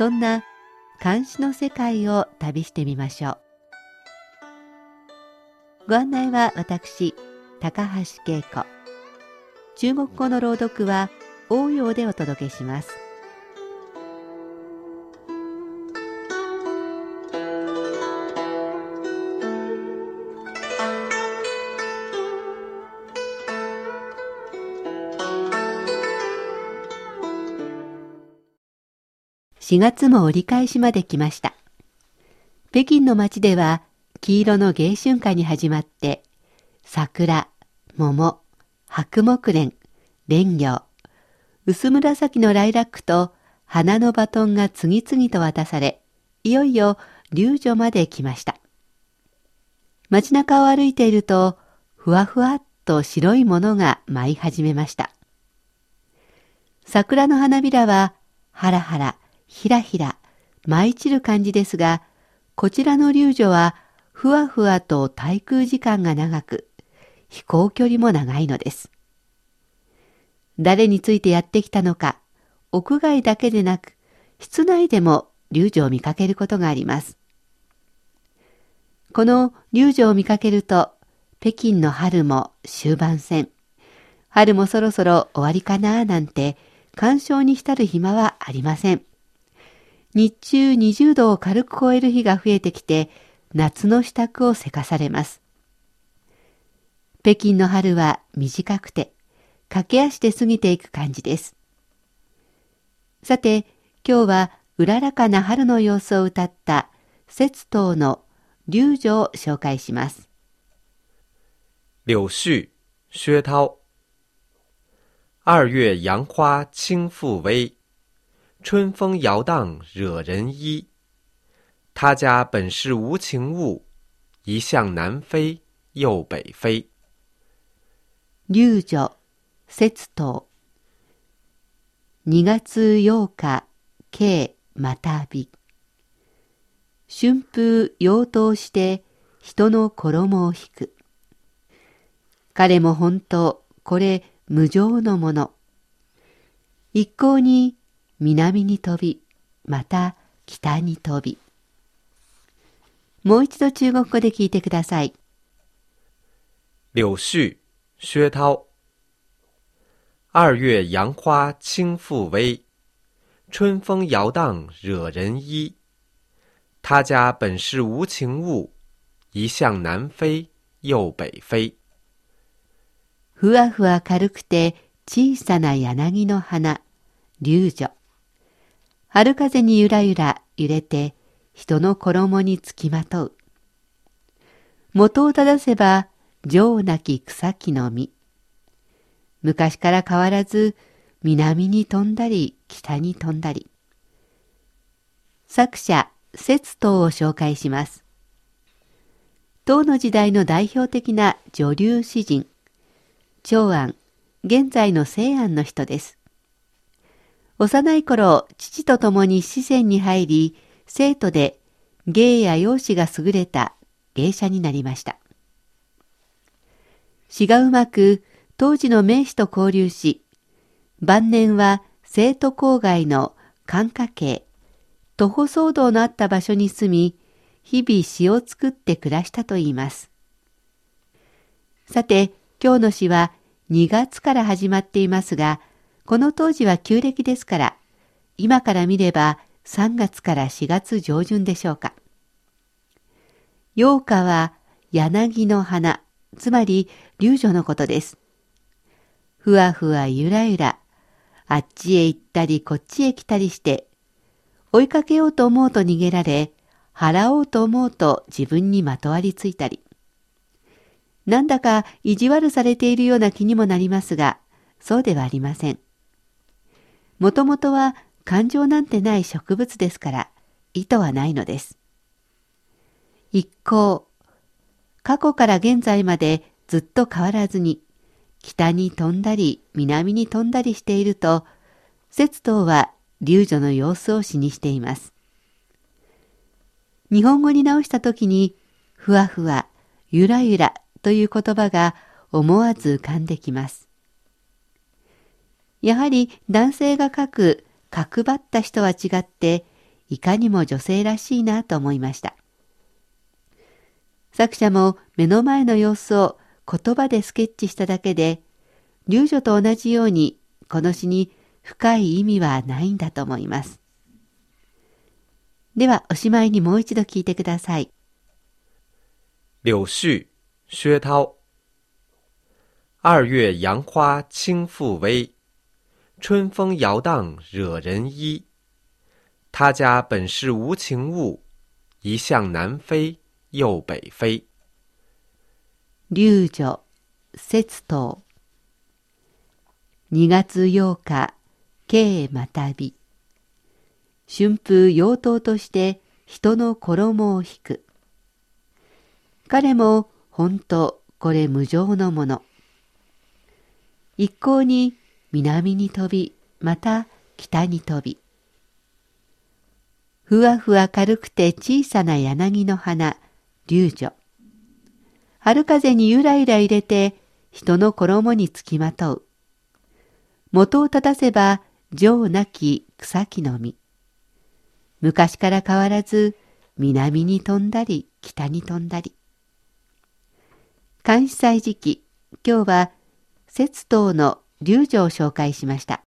そんな監視の世界を旅してみましょう。ご案内は私高橋恵子。中国語の朗読は応用でお届けします。4月も折り返しまで来ました。北京の街では黄色の迎春花に始まって、桜、桃、白木蓮、蓮魚、薄紫のライラックと花のバトンが次々と渡され、いよいよ流女まで来ました。街中を歩いていると、ふわふわっと白いものが舞い始めました。桜の花びらは、ハラハラ、ひらひら舞い散る感じですが、こちらの流女はふわふわと滞空時間が長く、飛行距離も長いのです。誰についてやってきたのか、屋外だけでなく、室内でも流女を見かけることがあります。この流女を見かけると、北京の春も終盤戦、春もそろそろ終わりかななんて、干渉に浸る暇はありません。日中20度を軽く超える日が増えてきて、夏の支度をせかされます。北京の春は短くて、駆け足で過ぎていく感じです。さて、今日はうららかな春の様子を歌った節刀の流女を紹介します。柳絮、薛涛。二月杨花轻复微。春风摇荡惹人衣，他家本是无情物，一向南飞又北飞。流女節刀2月8日慶またび。春風揚灯して人の衣を引く。彼も本当これ無常のもの。一向に南に飛び、また北に飛び。もう一度中国語で聞いてください。柳絮、薛涛。二月杨花轻复微，春风摇荡惹人衣。他家本是无情物，一向南飞又北飞。ふわふわ軽くて小さな柳の花、流女。春風にゆらゆら揺れて人の衣につきまとう。元を正せば情なき草木の実。昔から変わらず南に飛んだり北に飛んだり。作者、節刀を紹介します。唐の時代の代表的な女流詩人、長安、現在の西安の人です。幼い頃、父と共に四川に入り、生徒で芸や容姿が優れた芸者になりました。詩がうまく、当時の名士と交流し、晩年は生徒郊外の寒華渓、徒歩騒動のあった場所に住み、日々詩を作って暮らしたといいます。さて、今日の詩は2月から始まっていますが、この当時は旧暦ですから、今から見れば3月から4月上旬でしょうか。陽花は柳の花、つまり流女のことです。ふわふわゆらゆら、あっちへ行ったりこっちへ来たりして、追いかけようと思うと逃げられ、払おうと思うと自分にまとわりついたり。なんだか意地悪されているような気にもなりますが、そうではありません。もともとは感情なんてない植物ですから意図はないのです。一向、過去から現在までずっと変わらずに北に飛んだり南に飛んだりしていると、節刀は流女の様子を詩にしています。日本語に直した時に、ふわふわ、ゆらゆらという言葉が思わず浮かんできます。やはり男性が書く角張った人は違って、いかにも女性らしいなと思いました。作者も目の前の様子を言葉でスケッチしただけで、流女と同じようにこの詩に深い意味はないんだと思います。ではおしまいにもう一度聞いてください。柳絮、薛涛。二月杨花轻复微，春风摇荡惹人衣。他家本是无情物，一向南飞又北飞。流女、節刀。2月8日、慶またび。春風妖刀として人の衣を引く。彼も本当これ無常のもの。一向に南に飛び、また北に飛び。ふわふわ軽くて小さな柳の花、流女。春風にゆらゆら入れて人の衣につきまとう。元を立たせば情なき草木の実。昔から変わらず南に飛んだり北に飛んだり。監視祭時期、今日は節刀の流女を紹介しました。